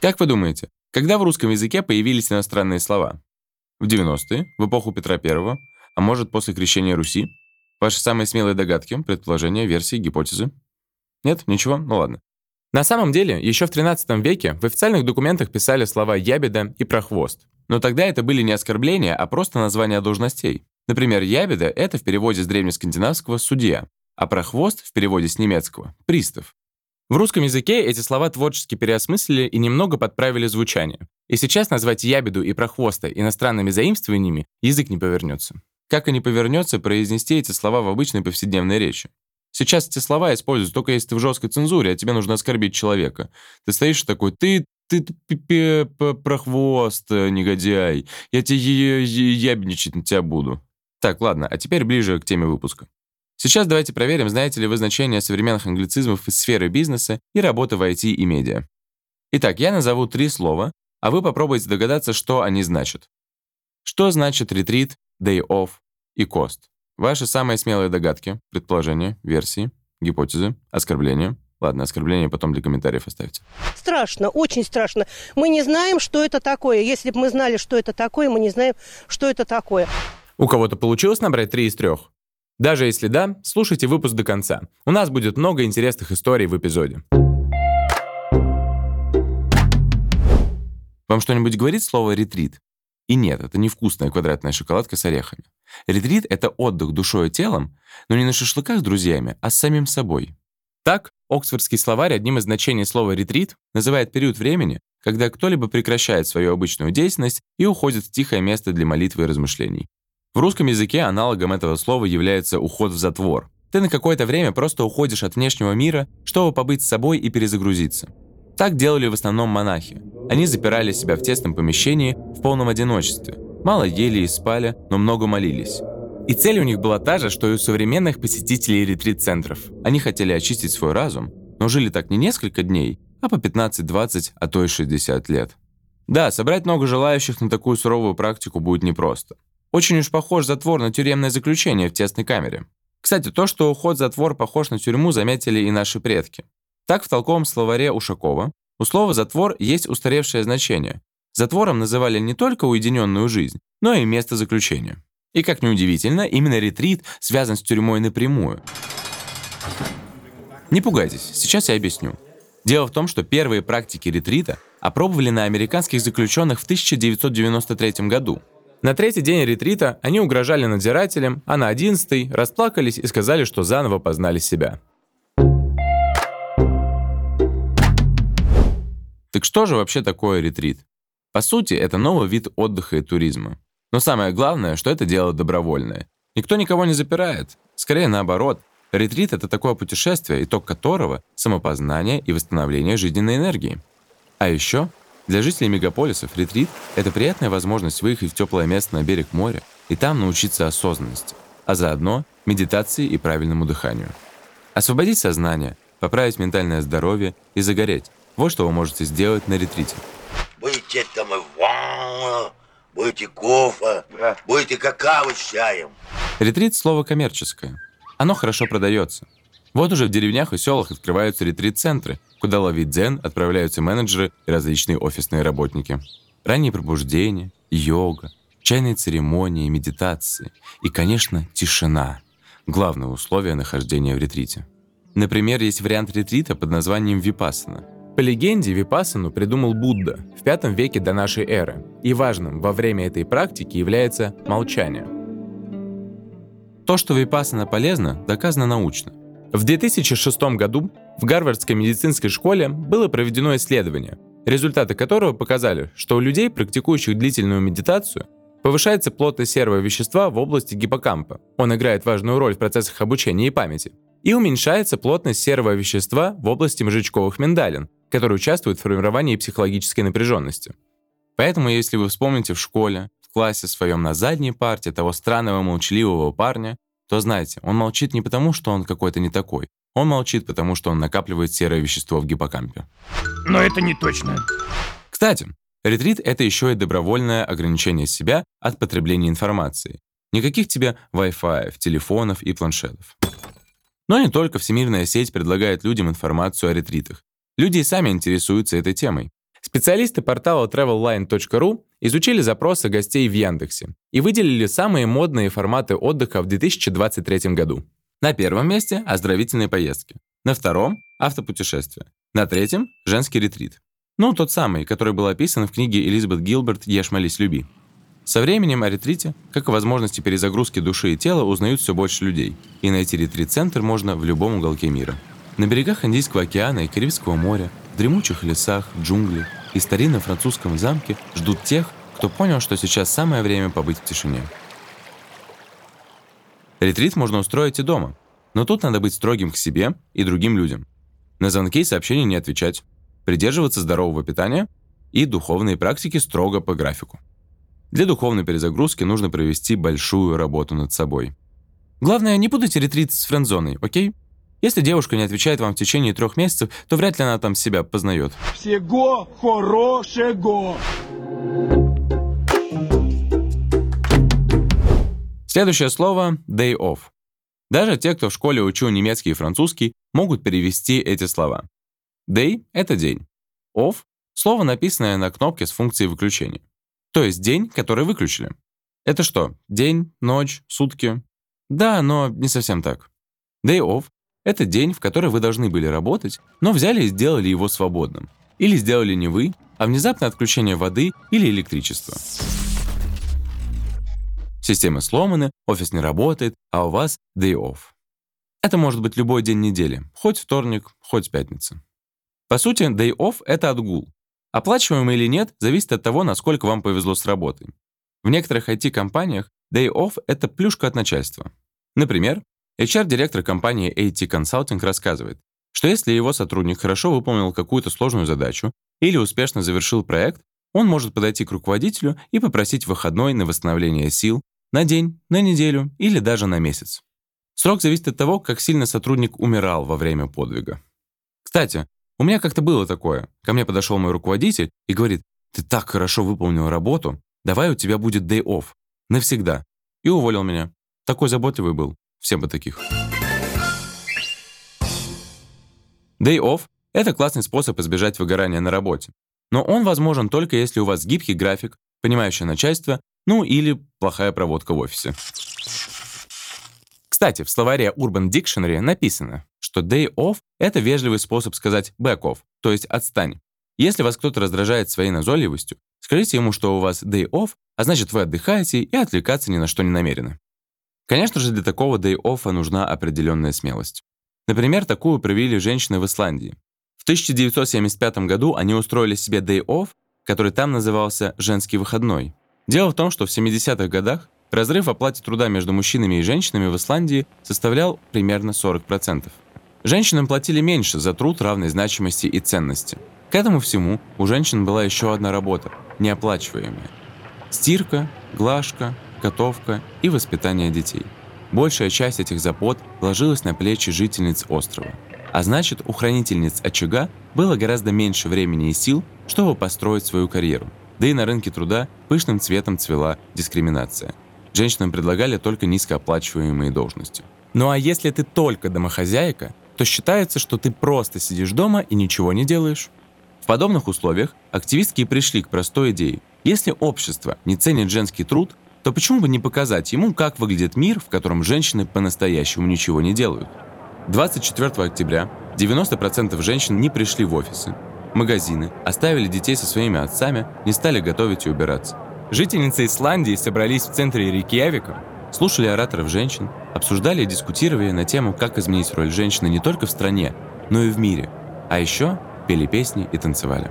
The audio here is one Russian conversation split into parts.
Как вы думаете, когда в русском языке появились иностранные слова? В 90-е, в эпоху Петра I, а может после крещения Руси? Ваши самые смелые догадки, предположения, версии, гипотезы? Нет? Ничего? Ну ладно. На самом деле, еще в 13 веке в официальных документах писали слова «ябеда» и «прохвост». Но тогда это были не оскорбления, а просто названия должностей. Например, «ябеда» — это в переводе с древнескандинавского «судья», а «прохвост» в переводе с немецкого — «пристав». В русском языке эти слова творчески переосмыслили и немного подправили звучание. И сейчас назвать ябеду и прохвоста иностранными заимствованиями язык не повернется. Как и не повернется произнести эти слова в обычной повседневной речи. Сейчас эти слова используют только если ты в жесткой цензуре, а тебе нужно оскорбить человека. Ты стоишь такой, ты, ты, ты прохвост, негодяй, я тебе ябничать на тебя буду. Так, ладно, а теперь ближе к теме выпуска. Сейчас давайте проверим, знаете ли вы значение современных англицизмов из сферы бизнеса и работы в IT и медиа. Итак, я назову три слова, а вы попробуйте догадаться, что они значат. Что значит ретрит, day off и cost? Ваши самые смелые догадки, предположения, версии, гипотезы, оскорбления. Ладно, оскорбления потом для комментариев оставьте. Страшно, очень страшно. Мы не знаем, что это такое. Если бы мы знали, что это такое, мы не знаем, что это такое. У кого-то получилось набрать три из трех? Даже если да, слушайте выпуск до конца. У нас будет много интересных историй в эпизоде. Вам что-нибудь говорит слово «ретрит»? И нет, это не вкусная квадратная шоколадка с орехами. Ретрит — это отдых душой и телом, но не на шашлыках с друзьями, а с самим собой. Так, Оксфордский словарь одним из значений слова «ретрит» называет период времени, когда кто-либо прекращает свою обычную деятельность и уходит в тихое место для молитвы и размышлений. В русском языке аналогом этого слова является уход в затвор. Ты на какое-то время просто уходишь от внешнего мира, чтобы побыть с собой и перезагрузиться. Так делали в основном монахи. Они запирали себя в тесном помещении в полном одиночестве. Мало ели и спали, но много молились. И цель у них была та же, что и у современных посетителей ретрит-центров. Они хотели очистить свой разум, но жили так не несколько дней, а по 15-20, а то и 60 лет. Да, собрать много желающих на такую суровую практику будет непросто. Очень уж похож затвор на тюремное заключение в тесной камере. Кстати, то, что уход затвор похож на тюрьму, заметили и наши предки. Так в толковом словаре Ушакова у слова «затвор» есть устаревшее значение. Затвором называли не только уединенную жизнь, но и место заключения. И, как неудивительно, именно ретрит связан с тюрьмой напрямую. Не пугайтесь, сейчас я объясню. Дело в том, что первые практики ретрита опробовали на американских заключенных в 1993 году – на третий день ретрита они угрожали надзирателям, а на одиннадцатый расплакались и сказали, что заново познали себя. Так что же вообще такое ретрит? По сути, это новый вид отдыха и туризма. Но самое главное, что это дело добровольное. Никто никого не запирает. Скорее наоборот. Ретрит — это такое путешествие, итог которого — самопознание и восстановление жизненной энергии. А еще для жителей мегаполисов ретрит — это приятная возможность выехать в теплое место на берег моря и там научиться осознанности, а заодно медитации и правильному дыханию. Освободить сознание, поправить ментальное здоровье и загореть — вот что вы можете сделать на ретрите. Будете там и ванна, будете кофе, будете какао с чаем. Ретрит — слово коммерческое. Оно хорошо продается — вот уже в деревнях и селах открываются ретрит-центры, куда ловить дзен отправляются менеджеры и различные офисные работники. Раннее пробуждение, йога, чайные церемонии, медитации и, конечно, тишина – главное условие нахождения в ретрите. Например, есть вариант ретрита под названием випассана. По легенде, випассану придумал Будда в V веке до нашей эры, и важным во время этой практики является молчание. То, что випассана полезно, доказано научно. В 2006 году в Гарвардской медицинской школе было проведено исследование, результаты которого показали, что у людей, практикующих длительную медитацию, повышается плотность серого вещества в области гиппокампа. Он играет важную роль в процессах обучения и памяти. и уменьшается плотность серого вещества в области мозжечковых миндалин, который участвует в формировании психологической напряженности. Поэтому, если вы вспомните в школе, в классе своем на задней парте того странного молчаливого парня, то знайте, он молчит не потому, что он какой-то не такой. Он молчит, потому что он накапливает серое вещество в гиппокампе. Но это не точно. Кстати, ретрит — это еще и добровольное ограничение себя от потребления информации. Никаких тебе Wi-Fi, телефонов и планшетов. Но не только Всемирная сеть предлагает людям информацию о ретритах. Люди и сами интересуются этой темой. Специалисты портала travelline.ru изучили запросы гостей в Яндексе и выделили самые модные форматы отдыха в 2023 году. На первом месте – оздоровительные поездки. На втором – автопутешествия. На третьем – женский ретрит. Ну, тот самый, который был описан в книге Элизабет Гилберт «Ешь, молись, люби». Со временем о ретрите, как о возможности перезагрузки души и тела, узнают все больше людей. И найти ретрит-центр можно в любом уголке мира. На берегах Индийского океана и Карибского моря, в дремучих лесах, джунглях и старинном французском замке ждут тех, кто понял, что сейчас самое время побыть в тишине. Ретрит можно устроить и дома, но тут надо быть строгим к себе и другим людям. На звонки и сообщения не отвечать, придерживаться здорового питания и духовные практики строго по графику. Для духовной перезагрузки нужно провести большую работу над собой. Главное, не путайте ретрит с френдзоной, окей? Если девушка не отвечает вам в течение трех месяцев, то вряд ли она там себя познает. Всего хорошего. Следующее слово — day off. Даже те, кто в школе учил немецкий и французский, могут перевести эти слова. Day — это день. Off — слово, написанное на кнопке с функцией выключения. То есть день, который выключили. Это что, день, ночь, сутки? Да, но не совсем так. Day off — это день, в который вы должны были работать, но взяли и сделали его свободным. Или сделали не вы, а внезапное отключение воды или электричества. Системы сломаны, офис не работает, а у вас day off. Это может быть любой день недели, хоть вторник, хоть пятница. По сути, day off — это отгул, Оплачиваемый или нет, зависит от того, насколько вам повезло с работой. В некоторых IT-компаниях day off — это плюшка от начальства. Например, HR-директор компании AT Consulting рассказывает, что если его сотрудник хорошо выполнил какую-то сложную задачу или успешно завершил проект, он может подойти к руководителю и попросить выходной на восстановление сил на день, на неделю или даже на месяц. Срок зависит от того, как сильно сотрудник умирал во время подвига. Кстати, у меня как-то было такое. Ко мне подошел мой руководитель и говорит, ты так хорошо выполнил работу, давай у тебя будет day off. Навсегда. И уволил меня. Такой заботливый был. Всем бы таких. Day off — это классный способ избежать выгорания на работе. Но он возможен только если у вас гибкий график, понимающее начальство, ну или плохая проводка в офисе. Кстати, в словаре Urban Dictionary написано, что day off — это вежливый способ сказать back off, то есть отстань. Если вас кто-то раздражает своей назойливостью, скажите ему, что у вас day off, а значит вы отдыхаете и отвлекаться ни на что не намерены. Конечно же, для такого off нужна определенная смелость. Например, такую провели женщины в Исландии. В 1975 году они устроили себе off, который там назывался «женский выходной». Дело в том, что в 70-х годах разрыв в оплате труда между мужчинами и женщинами в Исландии составлял примерно 40%. Женщинам платили меньше за труд равной значимости и ценности. К этому всему у женщин была еще одна работа, неоплачиваемая. Стирка, глажка, готовка и воспитание детей. Большая часть этих забот ложилась на плечи жительниц острова. А значит, у хранительниц очага было гораздо меньше времени и сил, чтобы построить свою карьеру. Да и на рынке труда пышным цветом цвела дискриминация. Женщинам предлагали только низкооплачиваемые должности. Ну а если ты только домохозяйка, то считается, что ты просто сидишь дома и ничего не делаешь. В подобных условиях активистки пришли к простой идее. Если общество не ценит женский труд, то почему бы не показать ему, как выглядит мир, в котором женщины по-настоящему ничего не делают? 24 октября 90% женщин не пришли в офисы, магазины, оставили детей со своими отцами, не стали готовить и убираться. Жительницы Исландии собрались в центре Рейкьявика, слушали ораторов женщин, обсуждали и дискутировали на тему, как изменить роль женщины не только в стране, но и в мире. А еще пели песни и танцевали.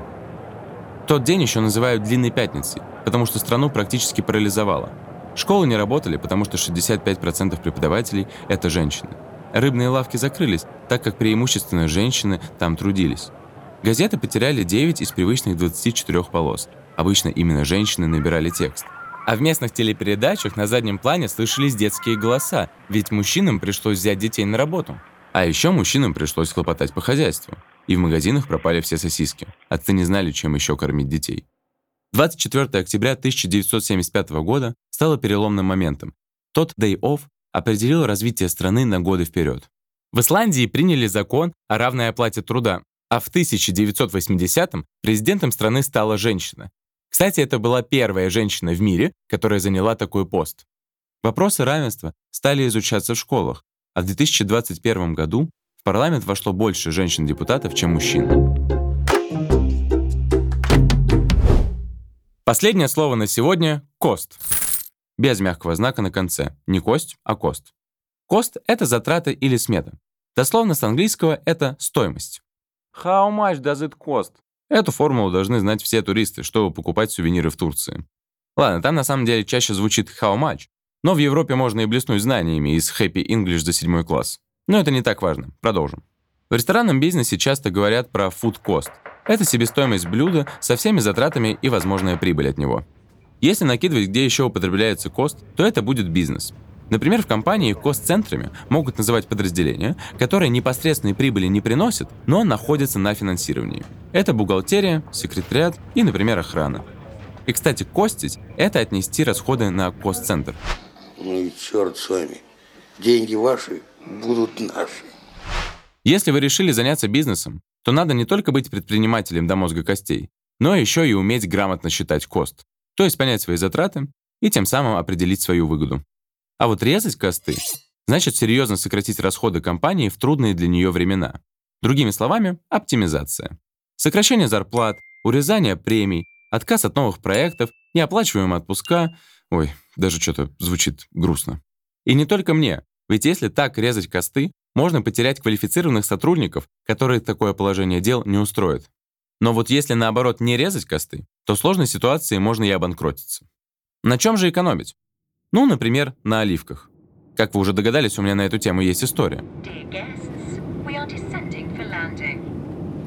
Тот день еще называют «длинной пятницей», потому что страну практически парализовало. Школы не работали, потому что 65% преподавателей – это женщины. Рыбные лавки закрылись, так как преимущественно женщины там трудились. Газеты потеряли 9 из привычных 24 полос. Обычно именно женщины набирали текст. А в местных телепередачах на заднем плане слышались детские голоса, ведь мужчинам пришлось взять детей на работу. А еще мужчинам пришлось хлопотать по хозяйству. И в магазинах пропали все сосиски. Отцы не знали, чем еще кормить детей. 24 октября 1975 года стало переломным моментом. Тот day off определил развитие страны на годы вперед. В Исландии приняли закон о равной оплате труда, а в 1980-м президентом страны стала женщина. Кстати, это была первая женщина в мире, которая заняла такой пост. Вопросы равенства стали изучаться в школах, а в 2021 году в парламент вошло больше женщин-депутатов, чем мужчин. Последнее слово на сегодня — кост. Без мягкого знака на конце. Не кость, а кост. Кост — это затраты или смета. Дословно с английского это стоимость. How much does it cost? Эту формулу должны знать все туристы, чтобы покупать сувениры в Турции. Ладно, там на самом деле чаще звучит how much, но в Европе можно и блеснуть знаниями из Happy English за седьмой класс. Но это не так важно. Продолжим. В ресторанном бизнесе часто говорят про food cost. Это себестоимость блюда со всеми затратами и возможная прибыль от него. Если накидывать, где еще употребляется кост, то это будет бизнес. Например, в компании кост-центрами могут называть подразделения, которые непосредственной прибыли не приносят, но находятся на финансировании. Это бухгалтерия, секретариат и, например, охрана. И, кстати, костить – это отнести расходы на кост-центр. Ну и черт с вами. Деньги ваши будут наши. Если вы решили заняться бизнесом, то надо не только быть предпринимателем до мозга костей, но еще и уметь грамотно считать кост, то есть понять свои затраты и тем самым определить свою выгоду. А вот резать косты значит серьезно сократить расходы компании в трудные для нее времена. Другими словами, оптимизация. Сокращение зарплат, урезание премий, отказ от новых проектов, неоплачиваемые отпуска. Ой, даже что-то звучит грустно. И не только мне, ведь если так резать косты, можно потерять квалифицированных сотрудников, которые такое положение дел не устроит. Но вот если наоборот не резать косты, то в сложной ситуации можно и обанкротиться. На чем же экономить? Ну, например, на оливках. Как вы уже догадались, у меня на эту тему есть история.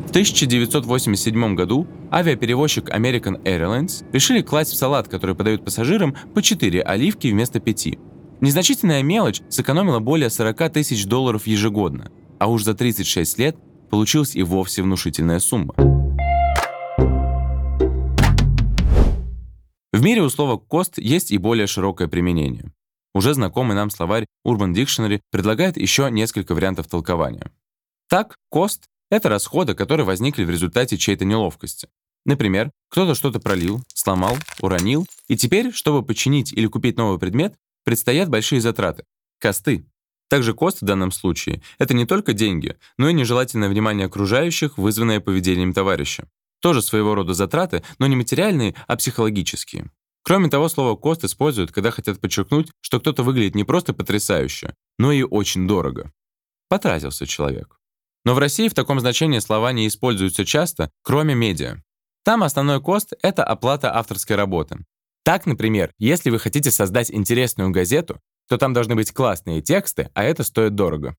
В 1987 году авиаперевозчик American Airlines решили класть в салат, который подают пассажирам, по 4 оливки вместо 5. Незначительная мелочь сэкономила более 40 тысяч долларов ежегодно, а уж за 36 лет получилась и вовсе внушительная сумма. В мире у слова «кост» есть и более широкое применение. Уже знакомый нам словарь Urban Dictionary предлагает еще несколько вариантов толкования. Так, кост — это расходы, которые возникли в результате чьей-то неловкости. Например, кто-то что-то пролил, сломал, уронил, и теперь, чтобы починить или купить новый предмет, предстоят большие затраты — косты. Также кост в данном случае — это не только деньги, но и нежелательное внимание окружающих, вызванное поведением товарища. Тоже своего рода затраты, но не материальные, а психологические. Кроме того, слово «кост» используют, когда хотят подчеркнуть, что кто-то выглядит не просто потрясающе, но и очень дорого. Потратился человек. Но в России в таком значении слова не используются часто, кроме медиа. Там основной кост — это оплата авторской работы. Так, например, если вы хотите создать интересную газету, то там должны быть классные тексты, а это стоит дорого.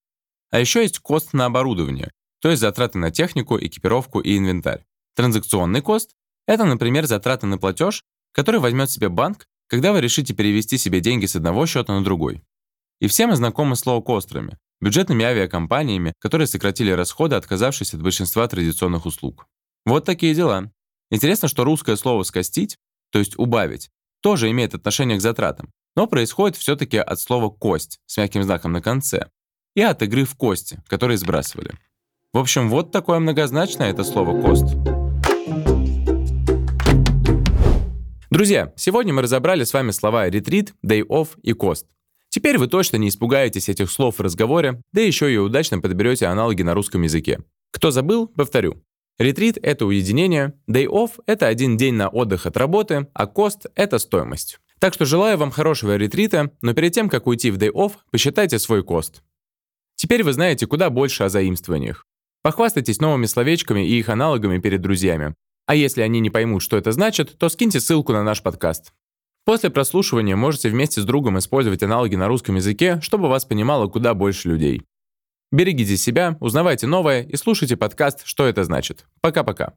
А еще есть кост на оборудование, то есть затраты на технику, экипировку и инвентарь. Транзакционный кост — это, например, затраты на платеж, который возьмет себе банк, когда вы решите перевести себе деньги с одного счета на другой. И все мы знакомы с лоу-костерами, бюджетными авиакомпаниями, которые сократили расходы, отказавшись от большинства традиционных услуг. Вот такие дела. Интересно, что русское слово «скостить», то есть «убавить», тоже имеет отношение к затратам, но происходит все-таки от слова «кость» с мягким знаком на конце и от игры в кости, которые сбрасывали. В общем, вот такое многозначное это слово «кост». Друзья, сегодня мы разобрали с вами слова «ретрит», «day off» и «кост». Теперь вы точно не испугаетесь этих слов в разговоре, да еще и удачно подберете аналоги на русском языке. Кто забыл, повторю. Ретрит — это уединение, day off — это один день на отдых от работы, а кост — это стоимость. Так что желаю вам хорошего ретрита, но перед тем, как уйти в day off, посчитайте свой кост. Теперь вы знаете куда больше о заимствованиях. Похвастайтесь новыми словечками и их аналогами перед друзьями. А если они не поймут, что это значит, то скиньте ссылку на наш подкаст. После прослушивания можете вместе с другом использовать аналоги на русском языке, чтобы вас понимало куда больше людей. Берегите себя, узнавайте новое и слушайте подкаст «Что это значит». Пока-пока.